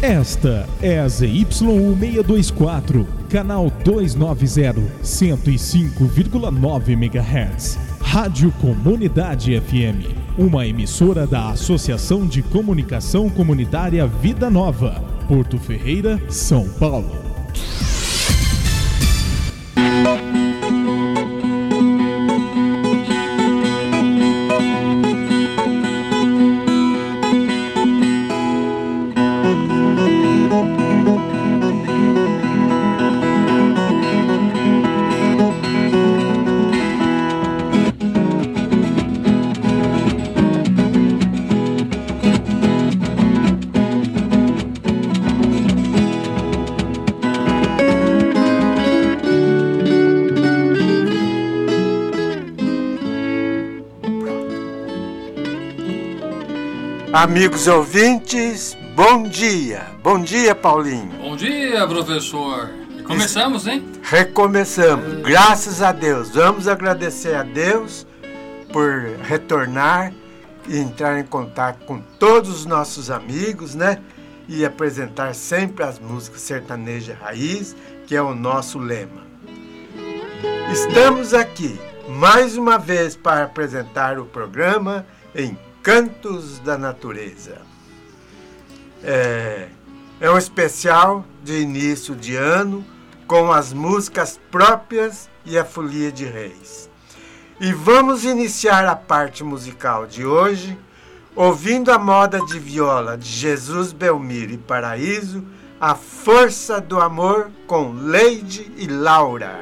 Esta é a ZYU624, canal 290, 105,9 MHz. Rádio Comunidade FM, uma emissora da Associação de Comunicação Comunitária Vida Nova, Porto Ferreira, São Paulo. Amigos ouvintes, bom dia. Bom dia, Paulinho. Bom dia, professor. Começamos, hein? Recomeçamos. Graças a Deus. Vamos agradecer a Deus por retornar e entrar em contato com todos os nossos amigos, né? E apresentar sempre as músicas sertaneja raiz, que é o nosso lema. Estamos aqui mais uma vez para apresentar o programa em Cantos da Natureza. É, é um especial de início de ano com as músicas próprias e a Folia de Reis. E vamos iniciar a parte musical de hoje ouvindo a moda de viola de Jesus Belmiro e Paraíso, A Força do Amor com Leide e Laura.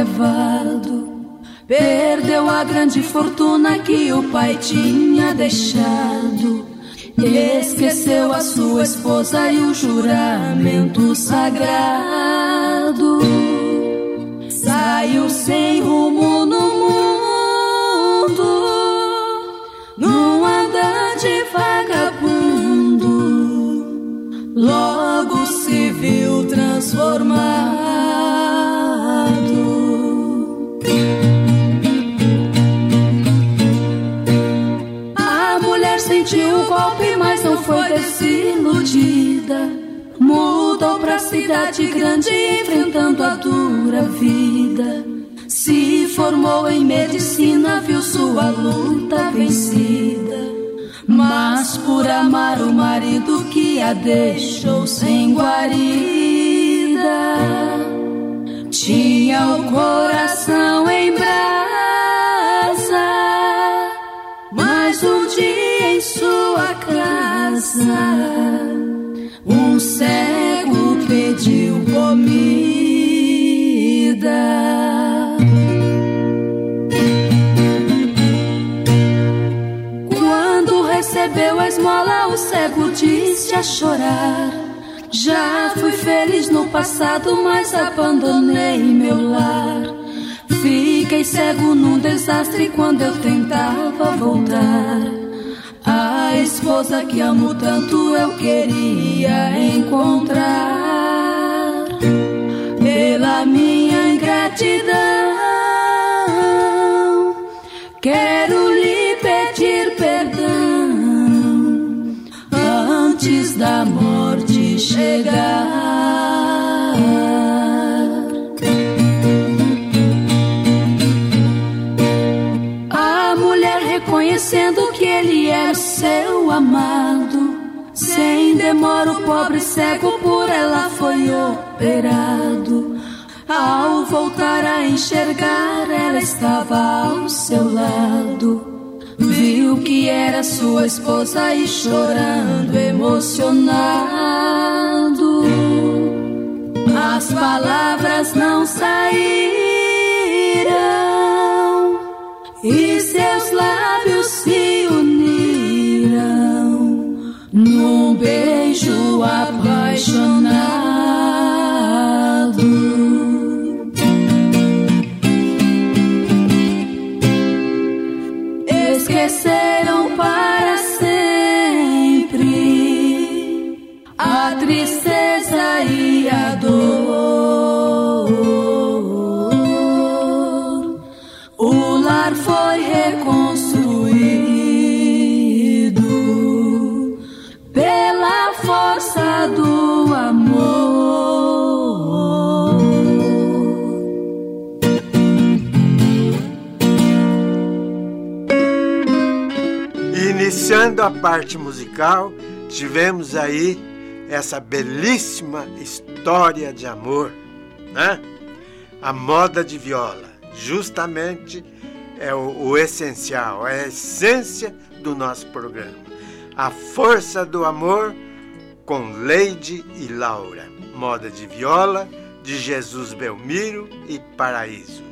Levado. Perdeu a grande fortuna que o pai tinha deixado. Esqueceu a sua esposa e o juramento sagrado. Saiu sem rumo no mundo, num andar de vagabundo logo se viu transformado. Desiludida. Mudou pra cidade grande, enfrentando a dura vida. Se formou em medicina, viu sua luta vencida. Mas por amar o marido que a deixou sem guarida, tinha o coração em brasa. Um cego pediu comida. recebeu a esmola, o cego disse a chorar. Já fui feliz no passado, mas abandonei meu lar. Fiquei cego num desastre quando eu tentava voltar. A esposa que amo tanto eu queria encontrar. Pela minha ingratidão, quero lhe pedir perdão antes da morte chegar. Seu amado. Sem demora, o pobre cego por ela foi operado. Ao voltar a enxergar, ela estava ao seu lado. Viu que era sua esposa e chorando, emocionado. As palavras não saíram e seus lábios se uniram beijo apaixonado. A parte musical, tivemos aí essa belíssima história de amor, né? A moda de viola, justamente é o, o essencial, é a essência do nosso programa. A força do amor com Leide e Laura, moda de viola de Jesus Belmiro e Paraíso.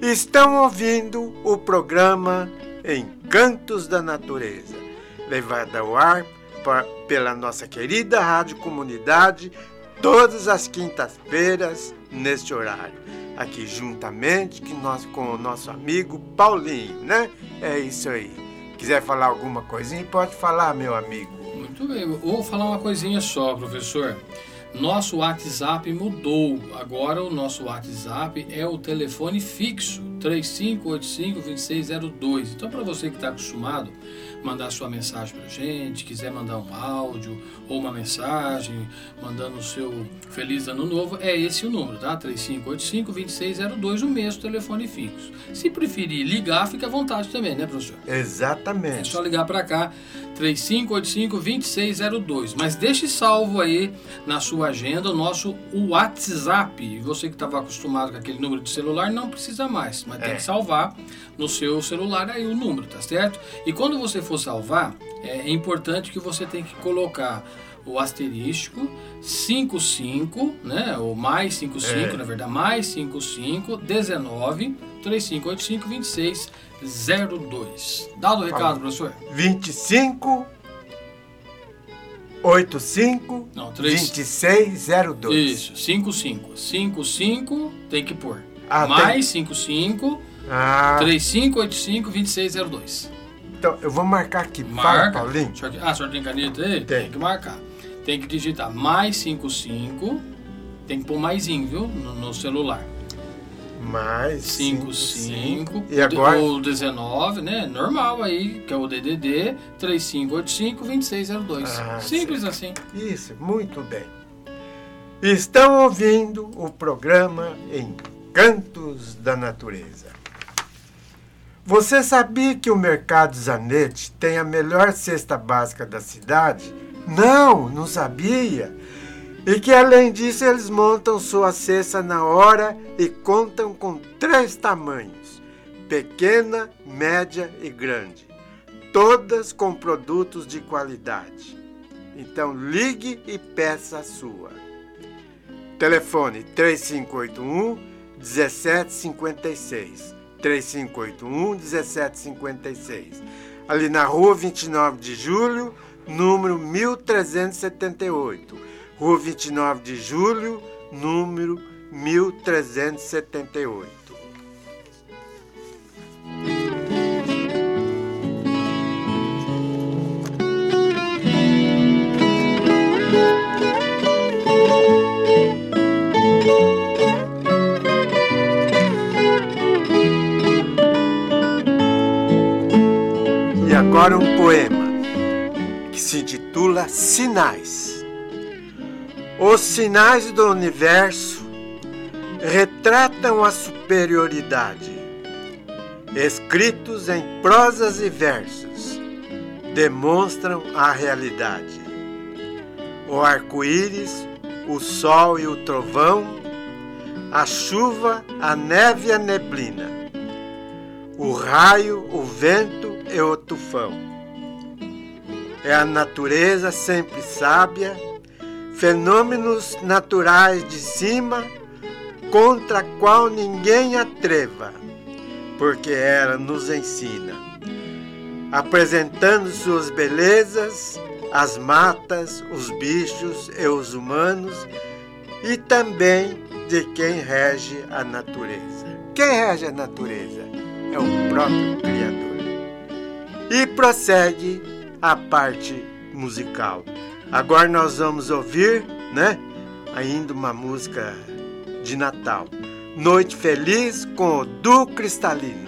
Estão ouvindo o programa Encantos da Natureza, levado ao ar pela nossa querida Rádio Comunidade todas as quintas-feiras neste horário. Aqui juntamente que nós, com o nosso amigo Paulinho, né? É isso aí. Quiser falar alguma coisinha, pode falar, meu amigo. Muito bem, vou falar uma coisinha só, professor. Nosso WhatsApp mudou. Agora o nosso WhatsApp é o telefone fixo 3585-2602. Então, para você que está acostumado mandar sua mensagem para gente, quiser mandar um áudio ou uma mensagem mandando o seu Feliz Ano Novo, é esse o número, tá? 3585-2602, o mesmo telefone fixo. Se preferir ligar, fica à vontade também, né, professor? É Exatamente. só ligar para cá, 3585-2602. Mas deixe salvo aí na sua agenda o nosso WhatsApp. E Você que estava acostumado com aquele número de celular, não precisa mais. Mas tem É. que salvar no seu celular aí o número, tá certo? E quando você for salvar, é importante que você tem que colocar o asterístico 55, né? Ou mais 55, É. na verdade, mais 55 19 3585 2602. Dado o recado, professor? 25 85 Não, três- 2602. Isso, 55. 55 tem que pôr. Ah, mais 55 Ah, 3585 2602. Então eu vou marcar aqui. Fala, Marca. Paulinho. O senhor- Ah, o senhor tem caneta aí? Tem. que marcar. Tem que digitar mais 55. Tem que pôr maisinho, viu? No, no celular. Mais 55. E agora? O 19, né? Normal aí, que é o DDD 3585 2602. Ah, Simples assim. Isso, muito bem. Estão ouvindo o programa Encantos da Natureza. Você sabia que o Mercado Zanetti tem a melhor cesta básica da cidade? Não, não sabia. E que além disso eles montam sua cesta na hora e contam com três tamanhos: pequena, média e grande. Todas com produtos de qualidade. Então ligue e peça a sua. Telefone 3581 1756. 3581 1756. Ali na rua 29 de julho, número 1378. Rua 29 de julho, número 1378. Agora um poema que se intitula Sinais. Os sinais do universo retratam a superioridade, escritos em prosas e versos, demonstram a realidade. O arco-íris, o sol e o trovão, a chuva, a neve e a neblina, o raio, o vento e o tufão. É a natureza sempre sábia, fenômenos naturais de cima, contra a qual ninguém atreva, porque ela nos ensina, apresentando suas belezas, as matas, os bichos e os humanos, e também de quem rege a natureza. Quem rege a natureza? É o próprio Criador. E prossegue a parte musical. Agora nós vamos ouvir, né? Ainda uma música de Natal. Noite Feliz com o Du Cristalino.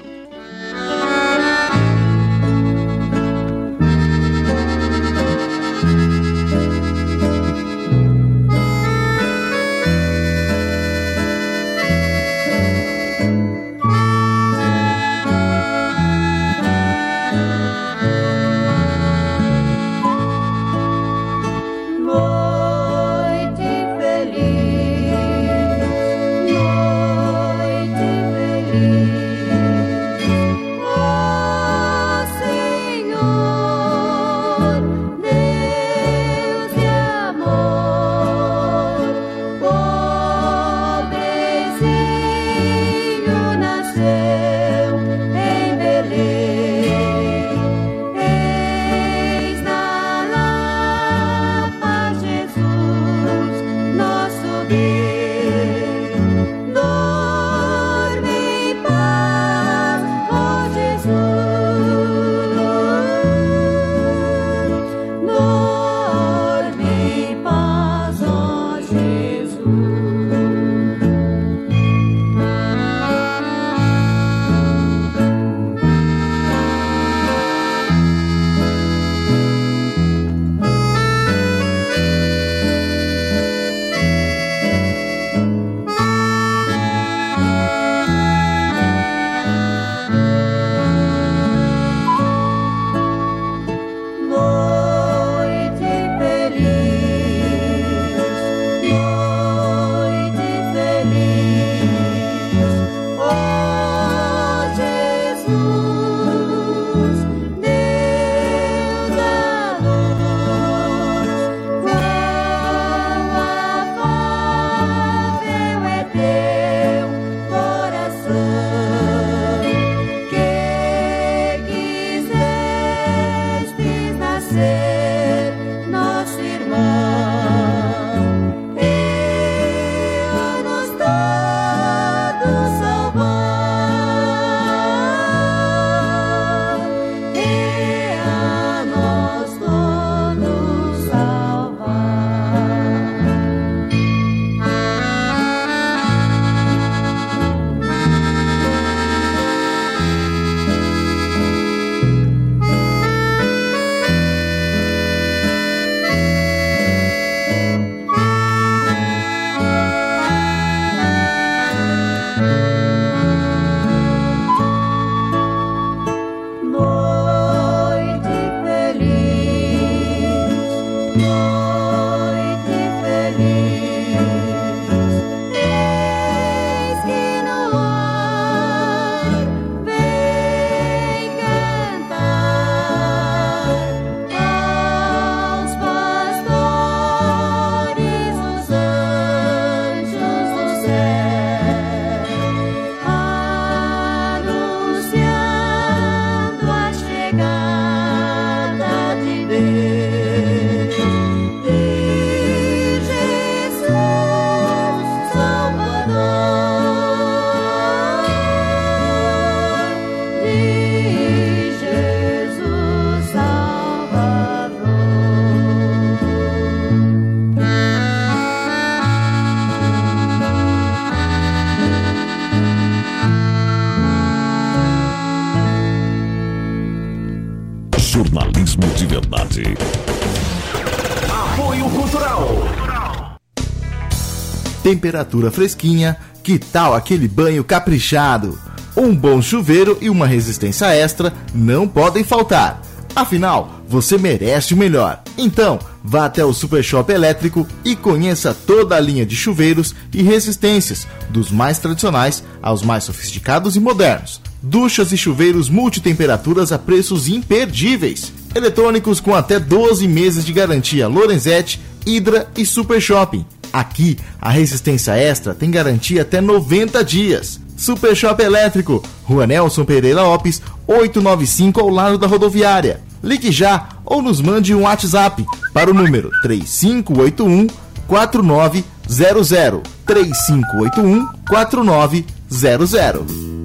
Temperatura fresquinha, que tal aquele banho caprichado? Um bom chuveiro e uma resistência extra não podem faltar. Afinal, você merece o melhor. Então, vá até o Super Shop Elétrico e conheça toda a linha de chuveiros e resistências, dos mais tradicionais aos mais sofisticados e modernos. Duchas e chuveiros multitemperaturas a preços imperdíveis. Eletrônicos com até 12 meses de garantia Lorenzetti, Hydra e Super Shopping. Aqui, a resistência extra tem garantia até 90 dias. Super Shop Elétrico, Rua Nelson Pereira Lopes, 895 ao lado da rodoviária. Ligue já ou nos mande um WhatsApp para o número 3581 4900 3581 4900.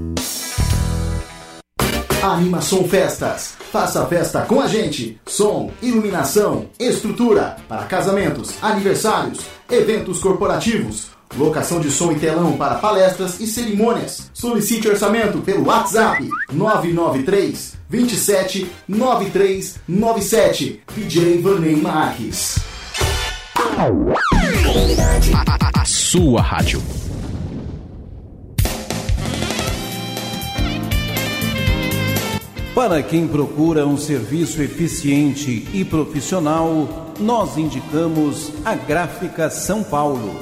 Animação Festas. Faça festa com a gente. Som, iluminação, estrutura para casamentos, aniversários, eventos corporativos, locação de som e telão para palestras e cerimônias. Solicite orçamento pelo WhatsApp 993 27 9397. DJ Vanei Marques. A, a sua rádio. Para quem procura um serviço eficiente e profissional, nós indicamos a Gráfica São Paulo.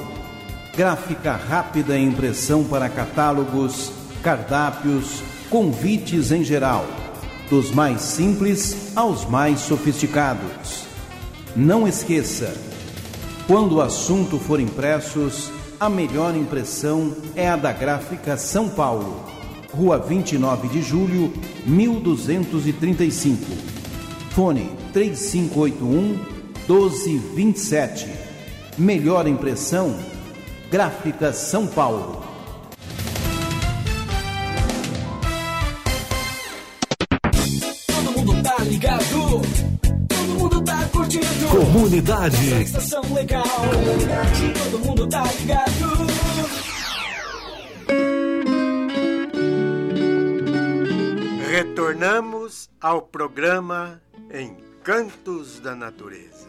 Gráfica rápida e impressão para catálogos, cardápios, convites em geral, dos mais simples aos mais sofisticados. Não esqueça, quando o assunto for impressos, a melhor impressão é a da Gráfica São Paulo Rua 29 de Julho, 1235. Fone 3581 1227. Melhor impressão, Gráfica São Paulo. Todo mundo tá ligado. Todo mundo tá curtindo. Comunidade. Estação legal. Comunidade. Todo mundo tá ligado. Retornamos ao programa Encantos da Natureza.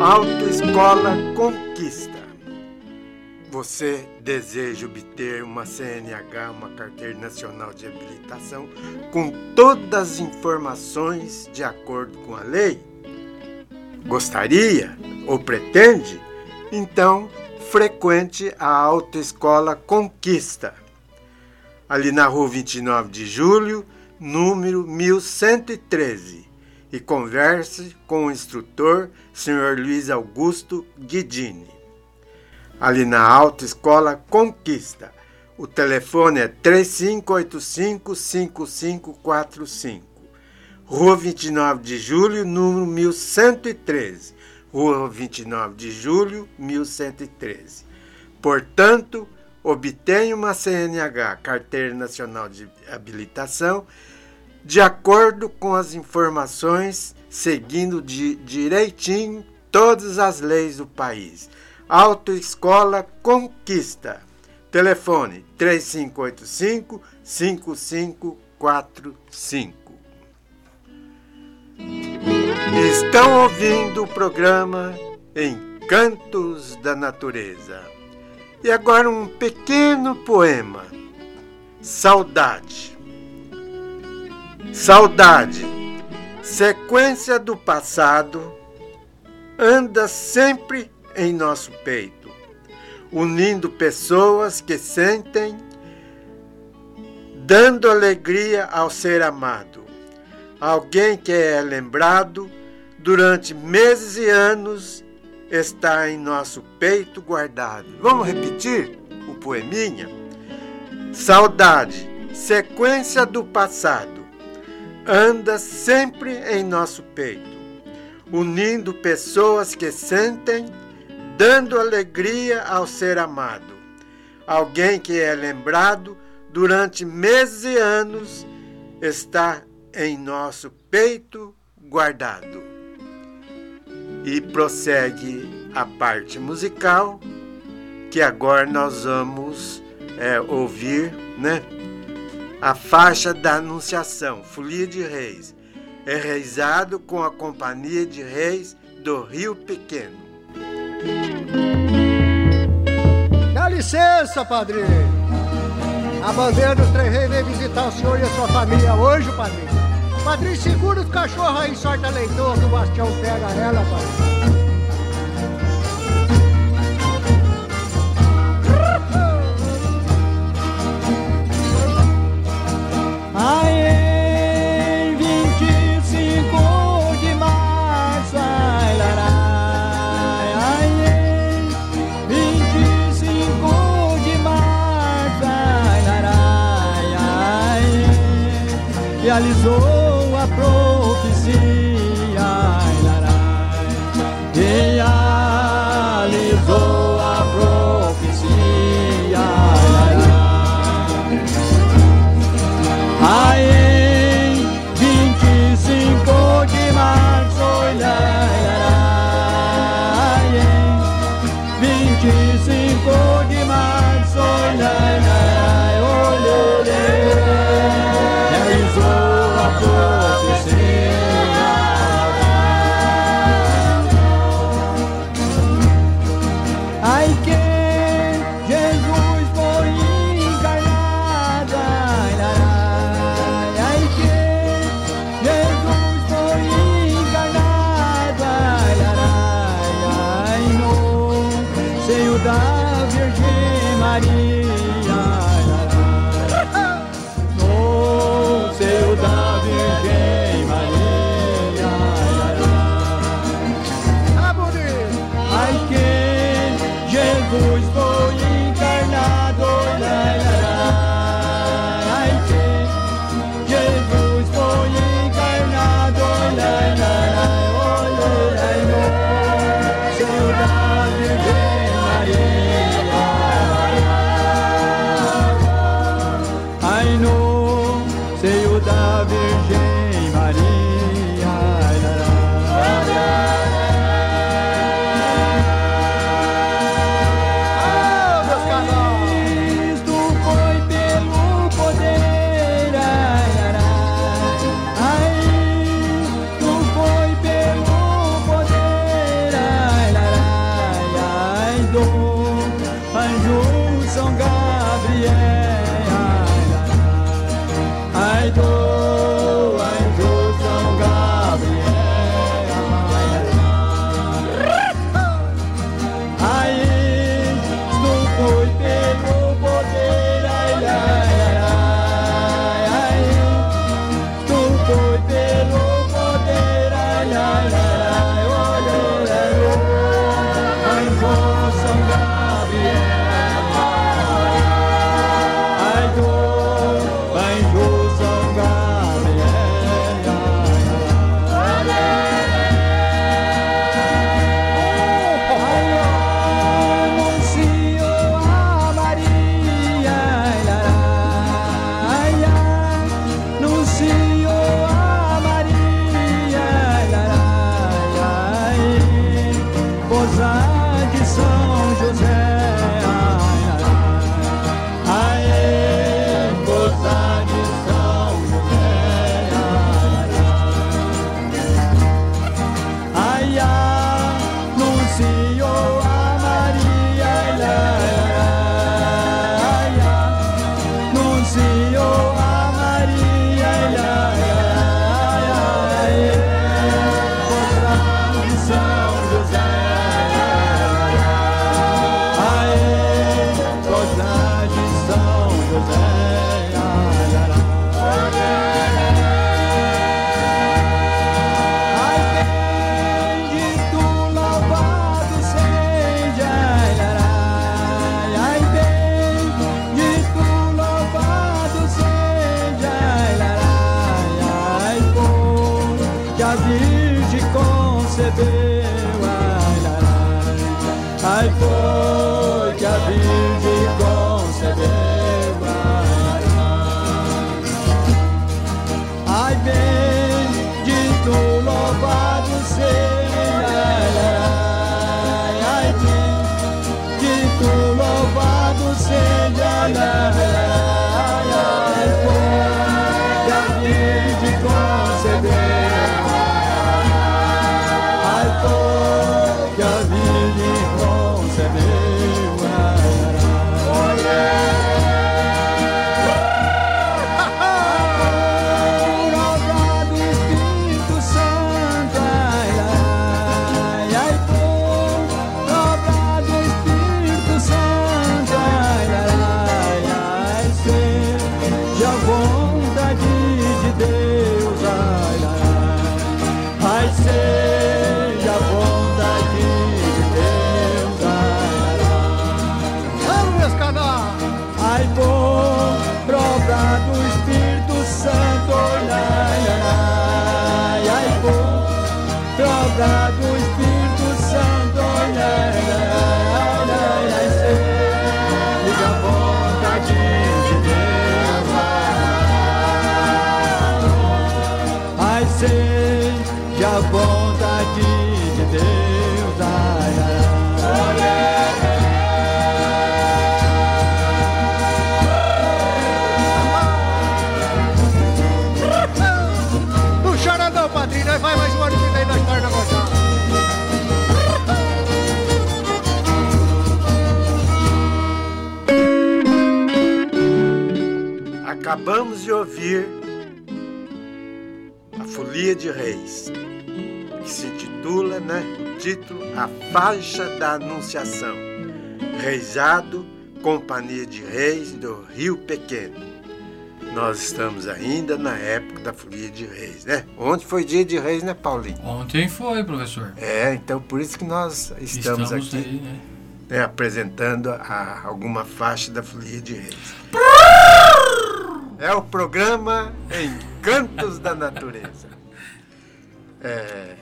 Autoescola Conquista. Você deseja obter uma CNH, uma Carteira Nacional de Habilitação, com todas as informações de acordo com a lei? Gostaria ou pretende? Então, frequente a Autoescola Conquista, ali na rua 29 de julho, número 1113, e converse com o instrutor, Sr. Luiz Augusto Guidini. Ali na Autoescola Conquista. O telefone é 3585-5545. Rua 29 de julho, número 1113 Rua 29 de Julho, 1113. Portanto, obtenha uma CNH, Carteira Nacional de Habilitação, de acordo com as informações, seguindo de direitinho todas as leis do país. Autoescola Conquista. Telefone 3585 5545. Estão ouvindo o programa Encantos da Natureza. E agora um pequeno poema. Saudade. Saudade, sequência do passado, anda sempre em nosso peito, unindo pessoas que sentem, dando alegria ao ser amado. Alguém que é lembrado durante meses e anos está em nosso peito guardado. Vamos repetir o poeminha? Saudade, sequência do passado, anda sempre em nosso peito, unindo pessoas que sentem, dando alegria ao ser amado. Alguém que é lembrado durante meses e anos está em nosso peito guardado e prossegue a parte musical, que agora nós vamos é, ouvir, né? A faixa da Anunciação, Folia de Reis, realizado com a Companhia de Reis do Rio Pequeno. Dá licença, padrinho. A bandeira dos Três Reis vem visitar o senhor e a sua família hoje, padrinho. Padrinho, segura os cachorros aí, sorta leitor, que o Bastião pega ela, padrinho. Acabamos de ouvir a Folia de Reis, que se titula, né, título A Faixa da Anunciação. Reisado, Companhia de Reis do Rio Pequeno. Nós estamos ainda na época da Folia de Reis, né? Ontem foi dia de Reis, né, Paulinho? Ontem foi, professor. É, então por isso que nós estamos, Estamos aqui aí, né? né, apresentando a, alguma faixa da Folia de Reis. É o programa Encantos da Natureza. É,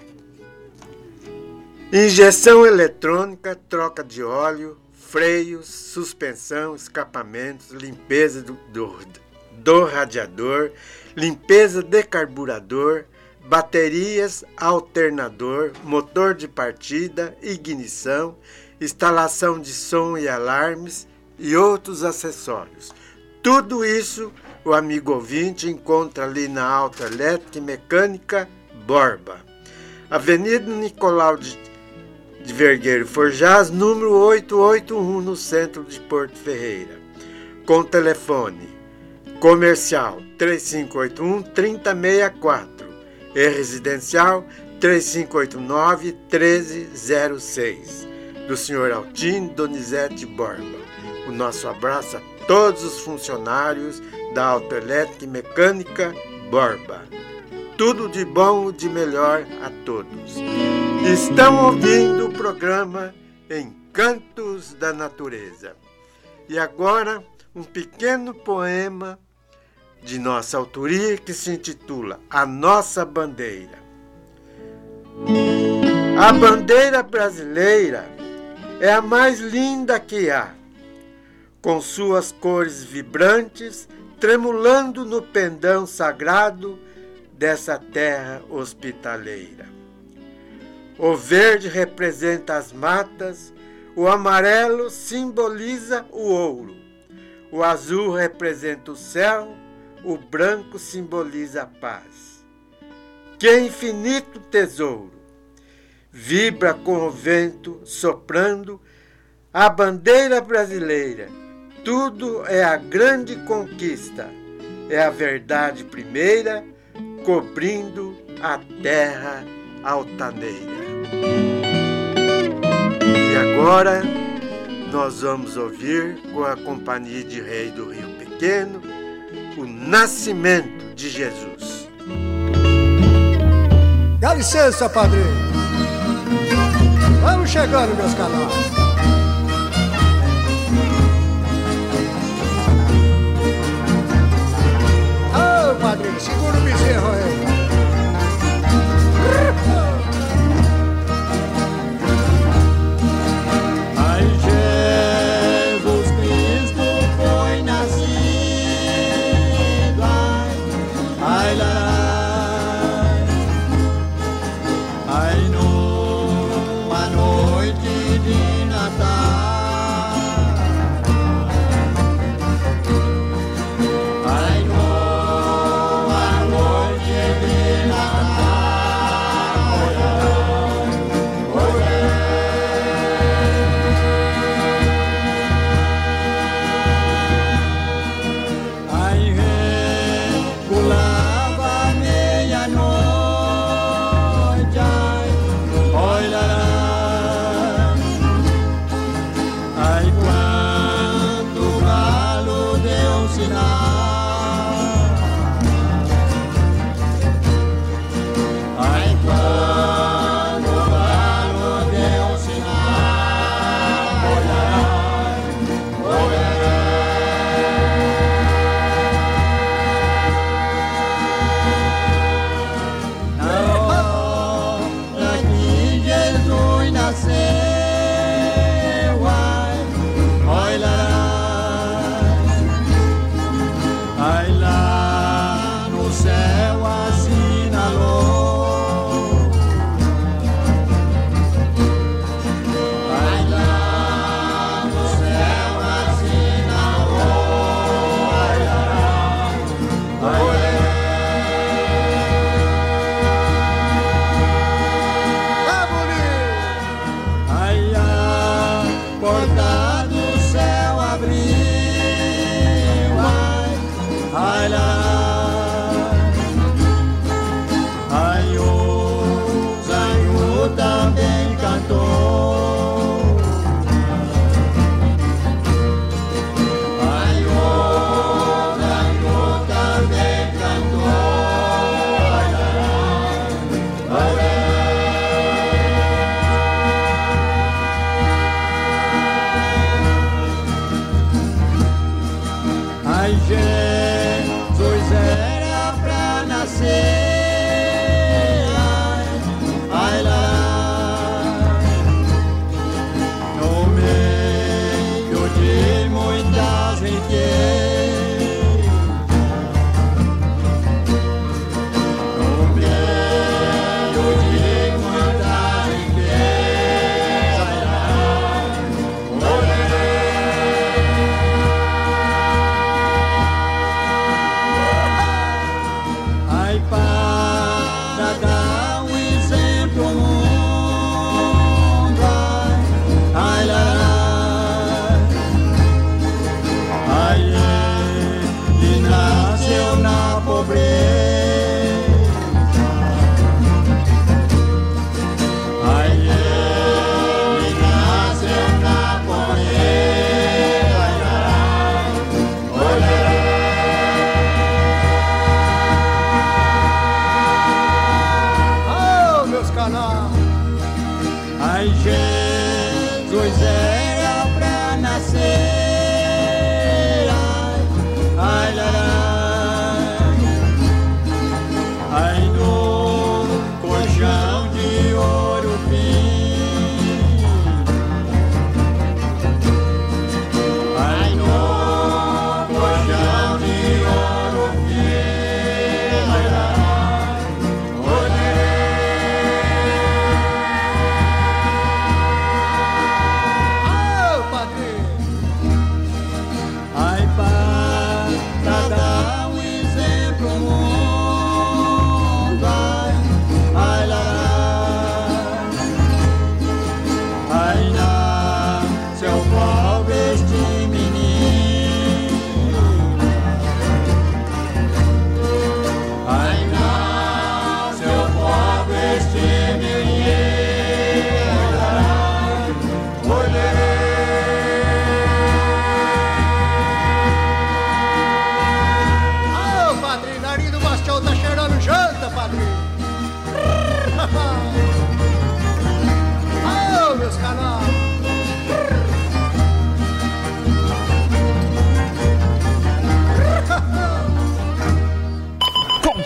Injeção eletrônica, troca de óleo, freios, suspensão, escapamentos, limpeza do, do, do radiador, limpeza de carburador, baterias, alternador, motor de partida, ignição, instalação de som e alarmes e outros acessórios. Tudo isso o amigo ouvinte encontra ali na Auto Elétrica e Mecânica Borba. Avenida Nicolau de, de Vergueiro Forjás, número 881, no centro de Porto Ferreira. Com telefone comercial 3581 3064 e residencial 3589 1306 do senhor Altino Donizete Borba. O nosso abraço a todos os funcionários da Autoelétrica e Mecânica Borba. Tudo de bom e de melhor a todos. Estão ouvindo o programa Encantos da Natureza. E agora, um pequeno poema de nossa autoria que se intitula A Nossa Bandeira. A bandeira brasileira é a mais linda que há, com suas cores vibrantes, tremulando no pendão sagrado dessa terra hospitaleira. O verde representa as matas, o amarelo simboliza o ouro, o azul representa o céu, o branco simboliza a paz. Que infinito tesouro! Vibra com o vento soprando a bandeira brasileira. Tudo é a grande conquista, é a verdade primeira, cobrindo a terra altaneira. E agora nós vamos ouvir com a Companhia de Rei do Rio Pequeno o nascimento de Jesus. Dá licença, padrinho. Vamos chegando, meus canais.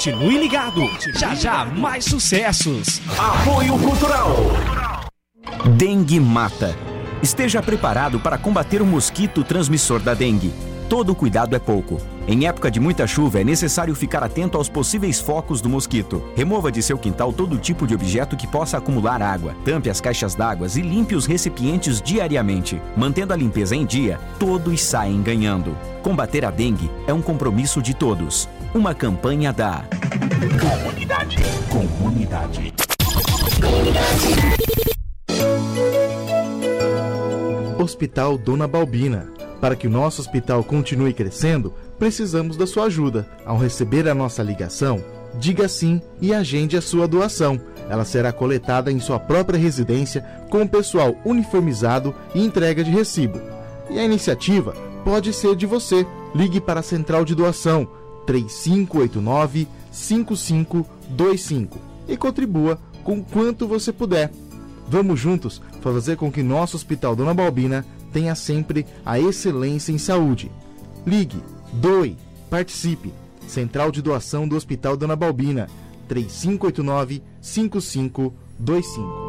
Continue ligado. Já já mais sucessos. Apoio Cultural. Dengue mata. Esteja preparado para combater o mosquito transmissor da dengue. Todo cuidado é pouco. Em época de muita chuva, é necessário ficar atento aos possíveis focos do mosquito. Remova de seu quintal todo tipo de objeto que possa acumular água. Tampe as caixas d'água e limpe os recipientes diariamente. Mantendo a limpeza em dia, todos saem ganhando. Combater a dengue é um compromisso de todos. Uma campanha da Comunidade. Comunidade. Hospital Dona Balbina. Para que o nosso hospital continue crescendo, precisamos da sua ajuda. Ao receber a nossa ligação, diga sim e agende a sua doação. Ela será coletada em sua própria residência com o pessoal uniformizado e entrega de recibo. E a iniciativa pode ser de você. Ligue para a central de doação 3589 5525 e contribua com quanto você puder. Vamos juntos fazer com que nosso Hospital Dona Balbina tenha sempre a excelência em saúde. Ligue, doe, participe. Central de Doação do Hospital Dona Balbina, 3589 5525.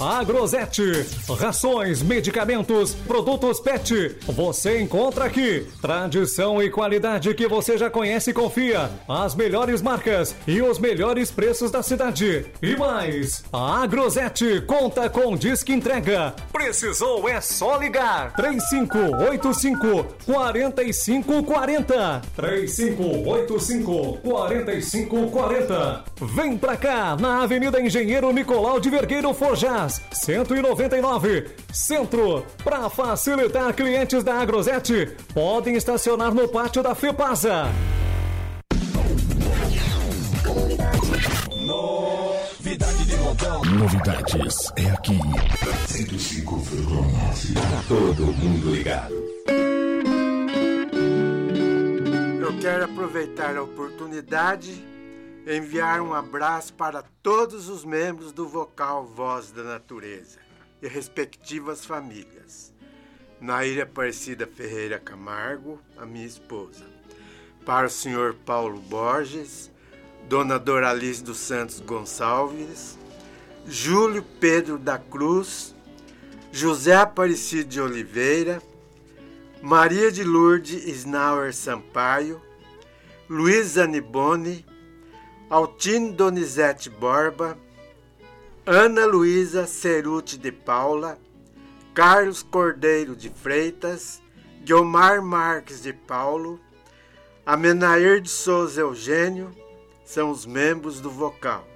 Agrosete, rações, medicamentos, produtos PET. Você encontra aqui. Tradição e qualidade que você já conhece e confia. As melhores marcas e os melhores preços da cidade. E mais, a Agrosete conta com disque entrega. Precisou é só ligar. 3585 4540. 3585 4540. Vem pra cá na Avenida Engenheiro Nicolau de Vergueiro Forjas 199, Centro. Para facilitar clientes da Agrosete, podem estacionar no pátio da FEPASA. Novidades é aqui. 105,9. Para todo mundo ligado. Eu quero aproveitar a oportunidade enviar um abraço para todos os membros do vocal Voz da Natureza e respectivas famílias. Naira Aparecida Ferreira Camargo, a minha esposa. Para o senhor Paulo Borges, Dona Doralice dos Santos Gonçalves, Júlio Pedro da Cruz, José Aparecido de Oliveira, Maria de Lourdes Snauer Sampaio, Luiz Anibone, Altino Donizete Borba, Ana Luísa Ceruti de Paula, Carlos Cordeiro de Freitas, Guilmar Marques de Paulo, Amenair de Souza Eugênio são os membros do vocal,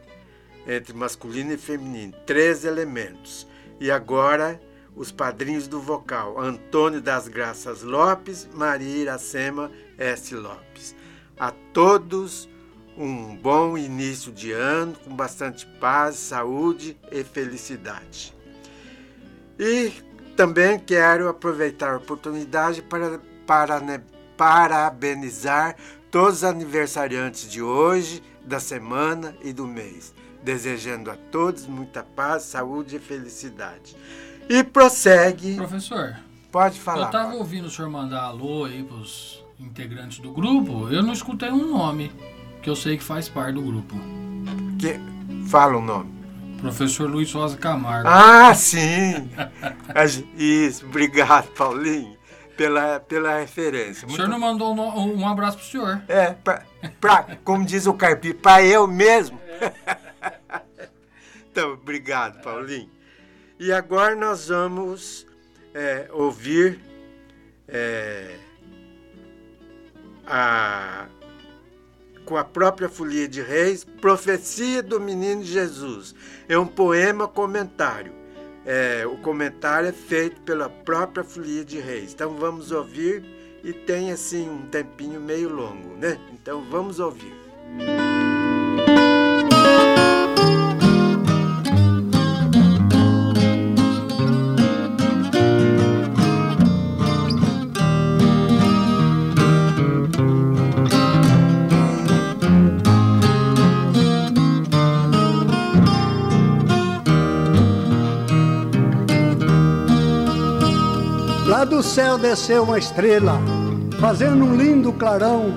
entre masculino e feminino, três elementos. E agora os padrinhos do vocal, Antônio das Graças Lopes, Maria Iracema S. Lopes. A todos um bom início de ano com bastante paz, saúde e felicidade. E também quero aproveitar a oportunidade para, para né, parabenizar todos os aniversariantes de hoje, da semana e do mês, desejando a todos muita paz, saúde e felicidade. E prossegue. Professor. Pode falar. Eu estava ouvindo o senhor mandar alô aí para os integrantes do grupo. Eu não escutei um nome que eu sei que faz parte do grupo. Que fala o nome. Professor Luiz Rosa Camargo. Ah, sim! Isso, obrigado, Paulinho, pela, pela referência. O senhor não mandou um, um abraço pro senhor. É, pra, pra, como diz o Carpi, para eu mesmo. Então, obrigado, Paulinho. E agora nós vamos é, ouvir é, a com a própria Folia de Reis, Profecia do Menino Jesus. É um poema comentário. É, o comentário é feito pela própria Folia de Reis. Então vamos ouvir e tem assim um tempinho meio longo, né? Então vamos ouvir. Do céu desceu uma estrela, fazendo um lindo clarão,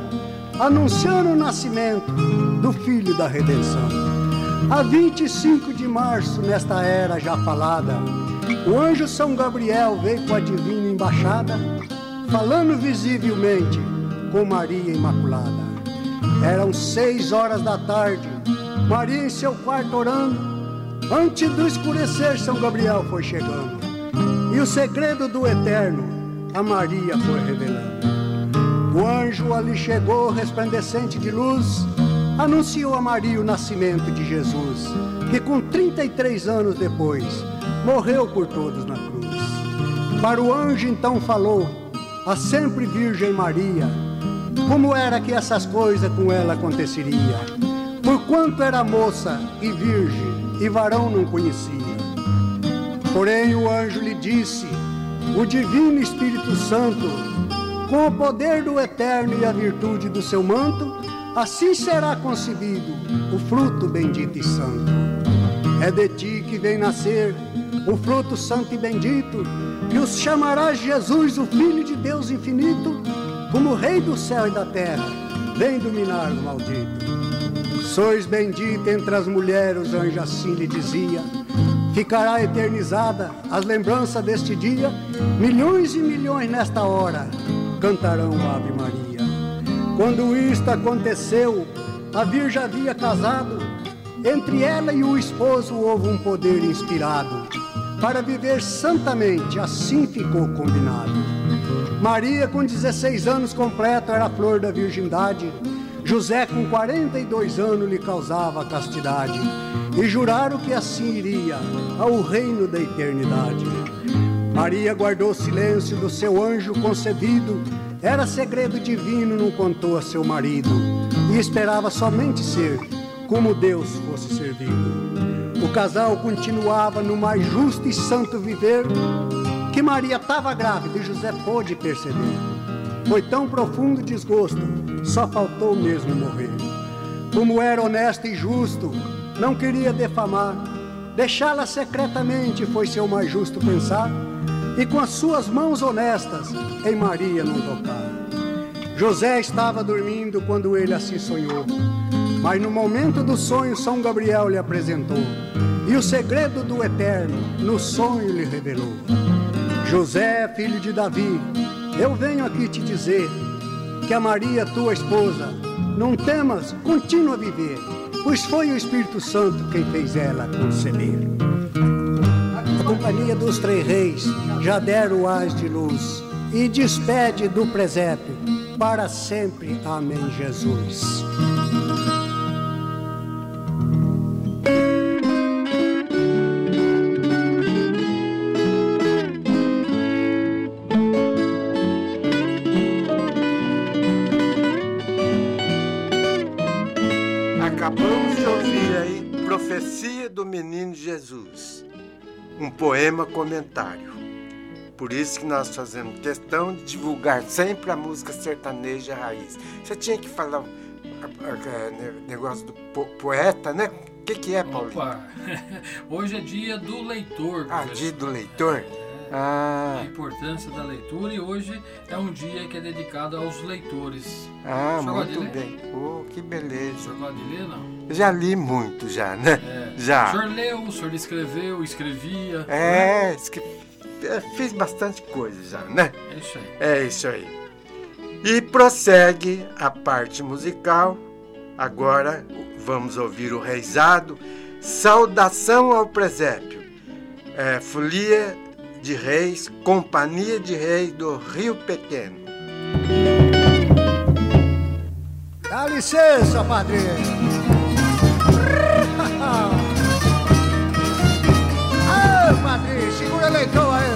anunciando o nascimento do Filho da Redenção. A 25 de março, nesta era já falada, o anjo São Gabriel veio com a divina embaixada, falando visivelmente com Maria Imaculada. Eram seis horas da tarde, Maria em seu quarto orando. Antes do escurecer, São Gabriel foi chegando. E o segredo do eterno a Maria foi revelando. O anjo ali chegou, resplandecente de luz, anunciou a Maria o nascimento de Jesus, que com 33 anos depois morreu por todos na cruz. Para o anjo então falou a sempre Virgem Maria, como era que essas coisas com ela aconteceria, por quanto era moça e virgem e varão não conhecia. Porém, o anjo lhe disse: O Divino Espírito Santo, com o poder do Eterno e a virtude do seu manto, assim será concebido o fruto bendito e santo. É de ti que vem nascer o fruto santo e bendito, e os chamarás Jesus, o Filho de Deus infinito, como Rei do céu e da terra, vem dominar o maldito. Sois bendita entre as mulheres, o anjo assim lhe dizia ficará eternizada as lembranças deste dia. Milhões e milhões nesta hora cantarão Ave Maria. Quando isto aconteceu, a Virgem havia casado. Entre ela e o esposo houve um poder inspirado. Para viver santamente, assim ficou combinado. Maria, com 16 anos completo, era a flor da virgindade. José, com 42 anos, lhe causava castidade e juraram que assim iria ao reino da eternidade. Maria guardou silêncio do seu anjo concebido, era segredo divino, não contou a seu marido, e esperava somente ser como Deus fosse servido. O casal continuava no mais justo e santo viver, que Maria estava grávida e José pôde perceber. Foi tão profundo desgosto, só faltou mesmo morrer. Como era honesto e justo, não queria defamar, deixá-la secretamente foi seu mais justo pensar, e com as suas mãos honestas em Maria não tocar. José estava dormindo quando ele assim sonhou, mas no momento do sonho São Gabriel lhe apresentou, e o segredo do eterno no sonho lhe revelou. José, filho de Davi, eu venho aqui te dizer que a Maria, tua esposa, não temas, continua a viver pois foi o Espírito Santo quem fez ela conceber. A companhia dos três reis já deram o ás de luz e despede do presépio para sempre. Amém, Jesus. Um poema comentário. Por isso que nós fazemos questão de divulgar sempre a música sertaneja raiz. Você tinha que falar, negócio do po poeta, né? O que, que é, Paulinho? Opa. Hoje é dia do leitor. Ah, dia do leitor? Ah. A importância da leitura e hoje é um dia que é dedicado aos leitores. Ah, muito bem. Oh, que beleza. Você gosta de ler, não? Já li muito, já, né? É. Já. O senhor leu, o senhor escreveu, escrevia. É, né? fiz bastante coisa já, né? É isso aí. É isso aí. E prossegue a parte musical. Agora vamos ouvir o reizado. Saudação ao presépio. É, folia de Reis, Companhia de Reis do Rio Pequeno. Dá licença, padrinho. Ah, padrinho, segura leitão aí,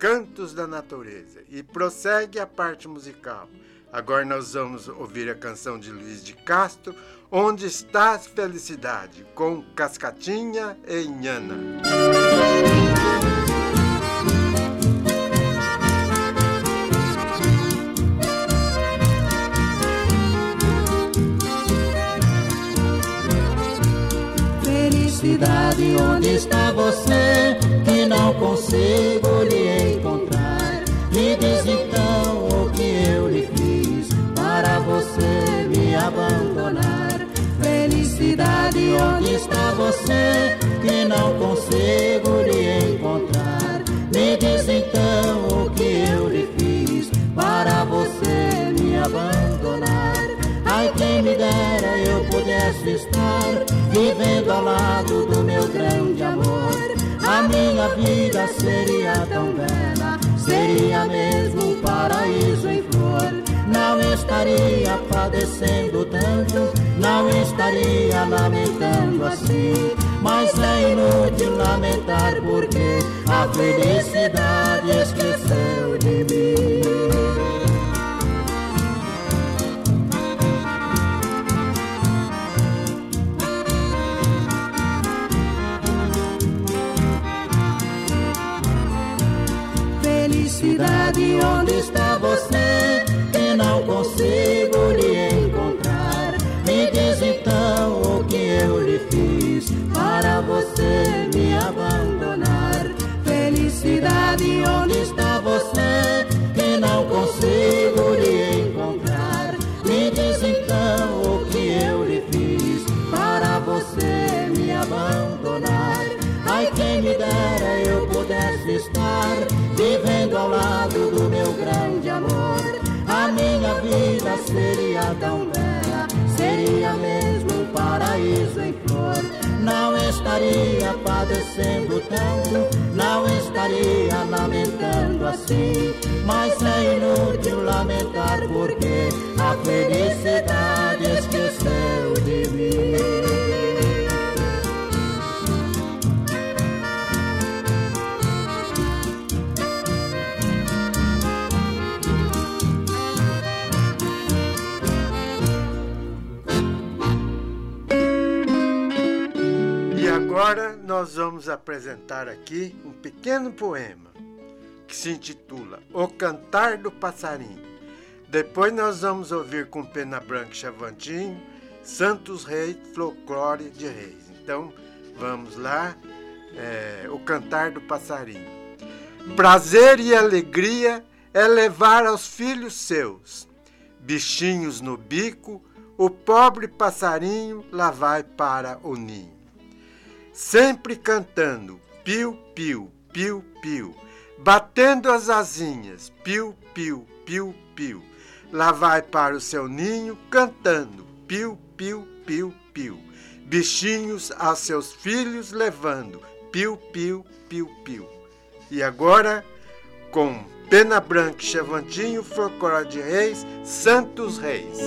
Cantos da Natureza. E prossegue a parte musical. Agora nós vamos ouvir a canção de Luiz de Castro, Onde está a Felicidade, com Cascatinha e Inhana. Felicidade, onde está você que não consigo lhe Felicidade, onde está você? Que não consigo lhe encontrar. Me diz então o que eu lhe fiz para você me abandonar. Ai, quem me dera eu pudesse estar vivendo ao lado do meu grande amor. A minha vida seria tão bela, seria mesmo um paraíso em flor. Não estaria padecendo tanto, não estaria lamentando assim. Mas é inútil lamentar porque a felicidade esqueceu de mim. cidade onde está consigo lhe seria tão bela, seria mesmo um paraíso em flor. Não estaria padecendo tanto, não estaria lamentando assim. Mas é inútil lamentar porque a felicidade esqueceu nós vamos apresentar aqui um pequeno poema que se intitula O Cantar do Passarinho. Depois nós vamos ouvir com Pena Branca e Chavantinho Santos Reis, Folclore de Reis. Então vamos lá, é, O Cantar do Passarinho. Prazer e alegria é levar aos filhos seus, bichinhos no bico, o pobre passarinho lá vai para o ninho sempre cantando piu, piu, piu, piu, batendo as asinhas, piu, piu, piu, piu. Lá vai para o seu ninho cantando piu, piu, piu, piu. Bichinhos a seus filhos levando piu, piu, piu, piu. E agora, com Pena Branca Chavantinho, Folclore de Reis, Santos Reis.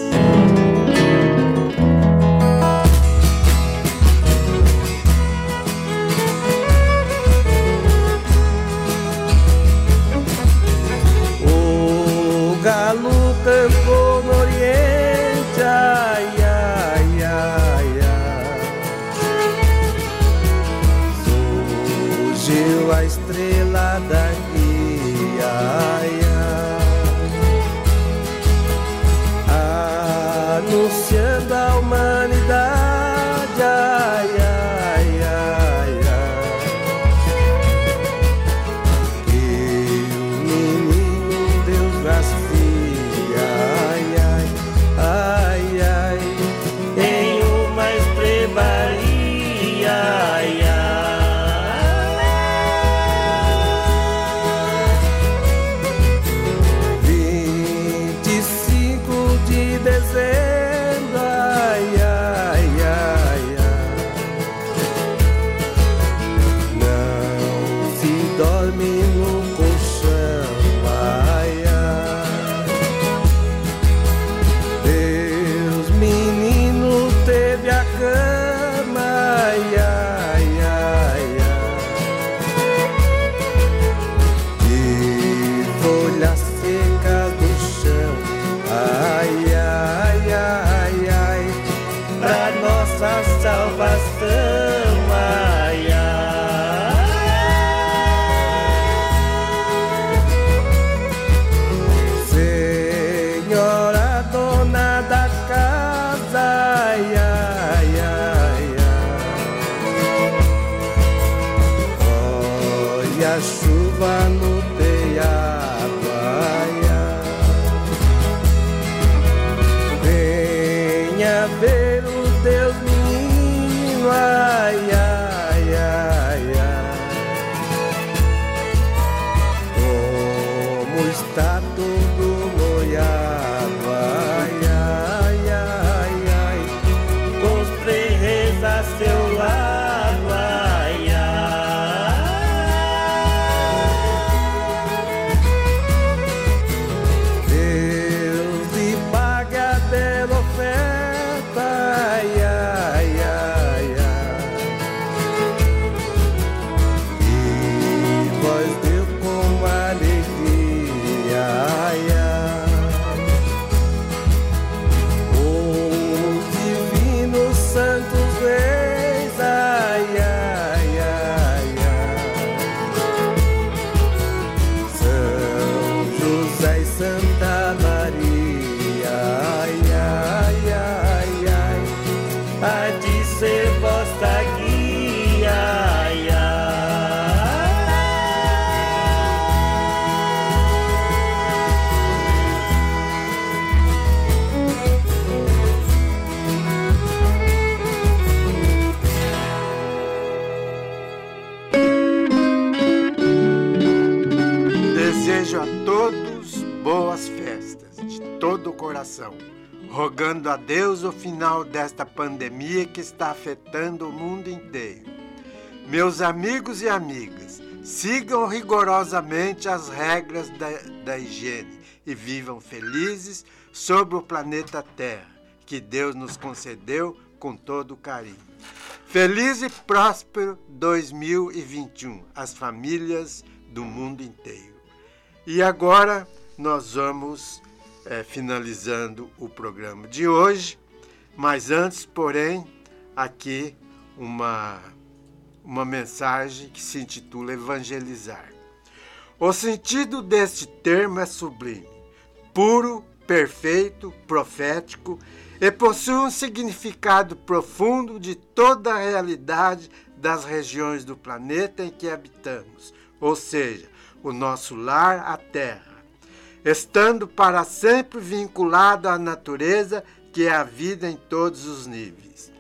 está o final desta pandemia que está afetando o mundo inteiro. Meus amigos e amigas, sigam rigorosamente as regras da, da higiene e vivam felizes sobre o planeta Terra, que Deus nos concedeu com todo carinho. Feliz e próspero 2021, as famílias do mundo inteiro. E agora nós vamos é, finalizando o programa de hoje, mas antes, porém, aqui uma, uma mensagem que se intitula Evangelizar. O sentido deste termo é sublime, puro, perfeito, profético e possui um significado profundo de toda a realidade das regiões do planeta em que habitamos, ou seja, o nosso lar, a Terra, estando para sempre vinculado à natureza, que é a vida em todos os níveis.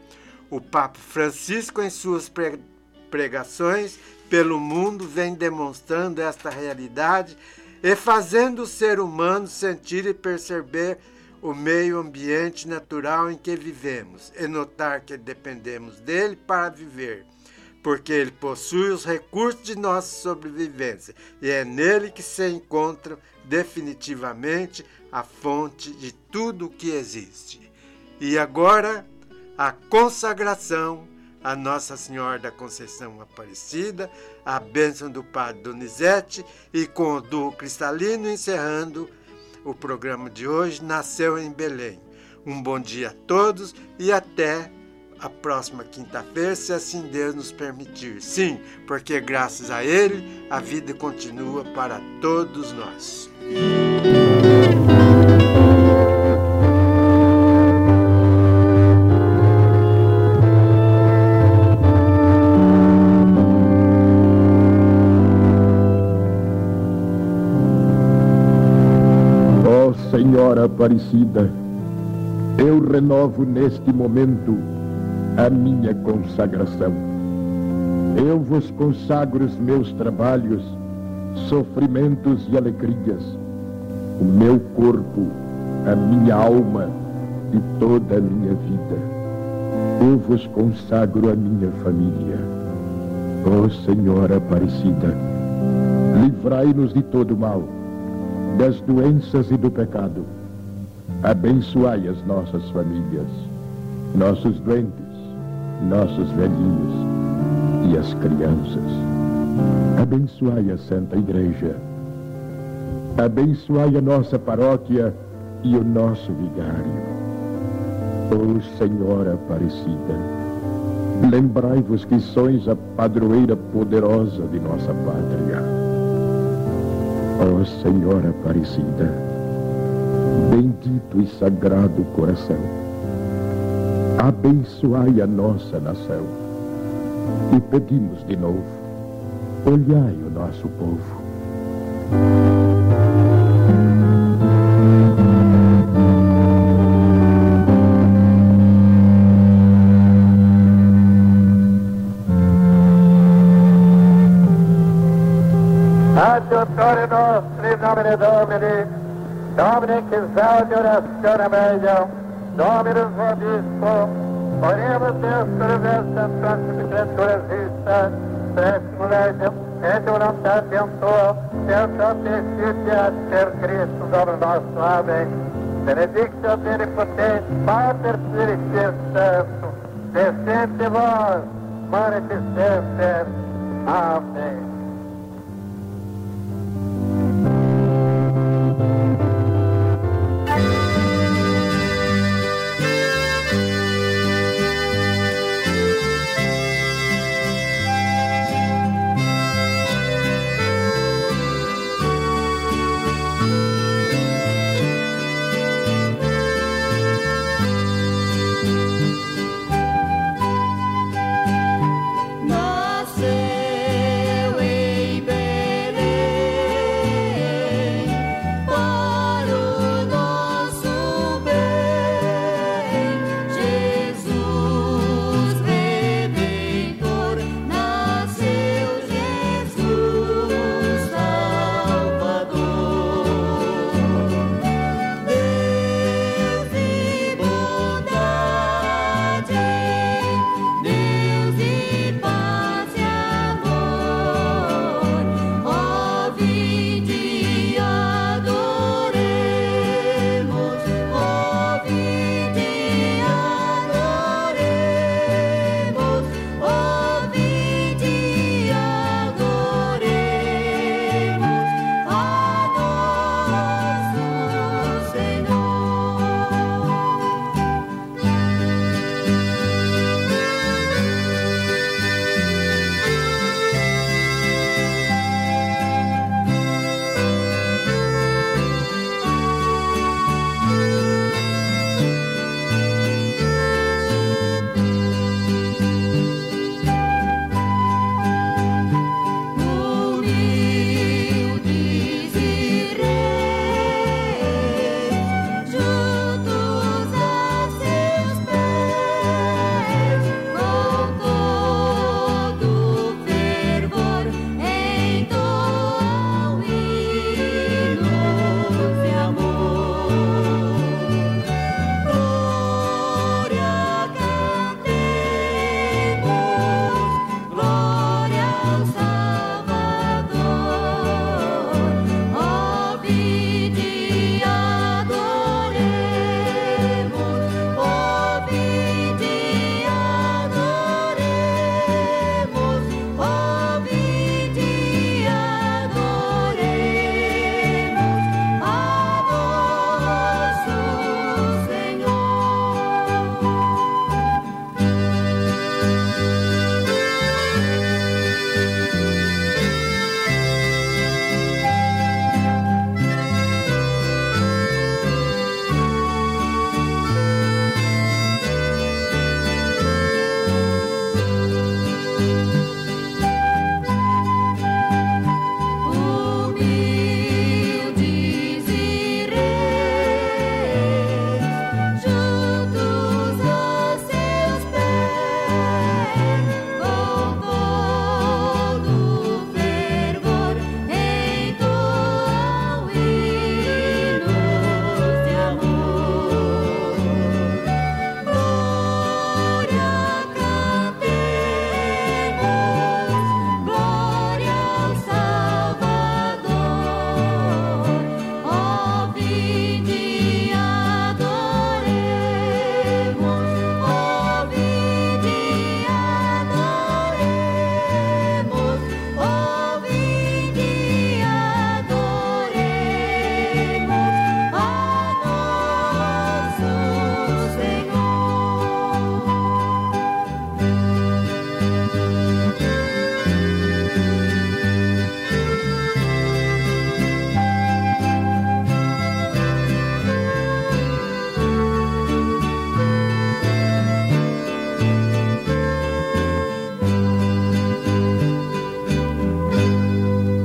O Papa Francisco, em suas pregações pelo mundo, vem demonstrando esta realidade e fazendo o ser humano sentir e perceber o meio ambiente natural em que vivemos e notar que dependemos dele para viver, porque ele possui os recursos de nossa sobrevivência e é nele que se encontra definitivamente a fonte de tudo o que existe. E agora, a consagração a Nossa Senhora da Conceição Aparecida, a bênção do Padre Donizete e com o duo cristalino encerrando o programa de hoje nasceu em Belém. Um bom dia a todos e até a próxima quinta-feira, se assim Deus nos permitir. Sim, porque graças a Ele a vida continua para todos nós. Senhora Aparecida, eu renovo neste momento a minha consagração. Eu vos consagro os meus trabalhos, sofrimentos e alegrias, o meu corpo, a minha alma e toda a minha vida. Eu vos consagro a minha família. Ó oh, Senhora Aparecida, livrai-nos de todo mal das doenças e do pecado. Abençoai as nossas famílias, nossos doentes, nossos velhinhos e as crianças. Abençoai a Santa Igreja. Abençoai a nossa paróquia e o nosso vigário. Ó oh, Senhora Aparecida, lembrai-vos que sois a padroeira poderosa de nossa pátria Ó oh, Senhora Aparecida, bendito e sagrado coração, abençoai a nossa nação e pedimos de novo, olhai o nosso povo. Dottore nostri, in nomine Domini, Domine che salve orazione meglio, Domine vobisco, oremus Deus versa santum creatura vista, préstimo legem, et voluntatem tua, certa Cristo Domine nosso. Amém. Benedictio Benipotente, Pater Spiritus Santo, descente vós. Amém.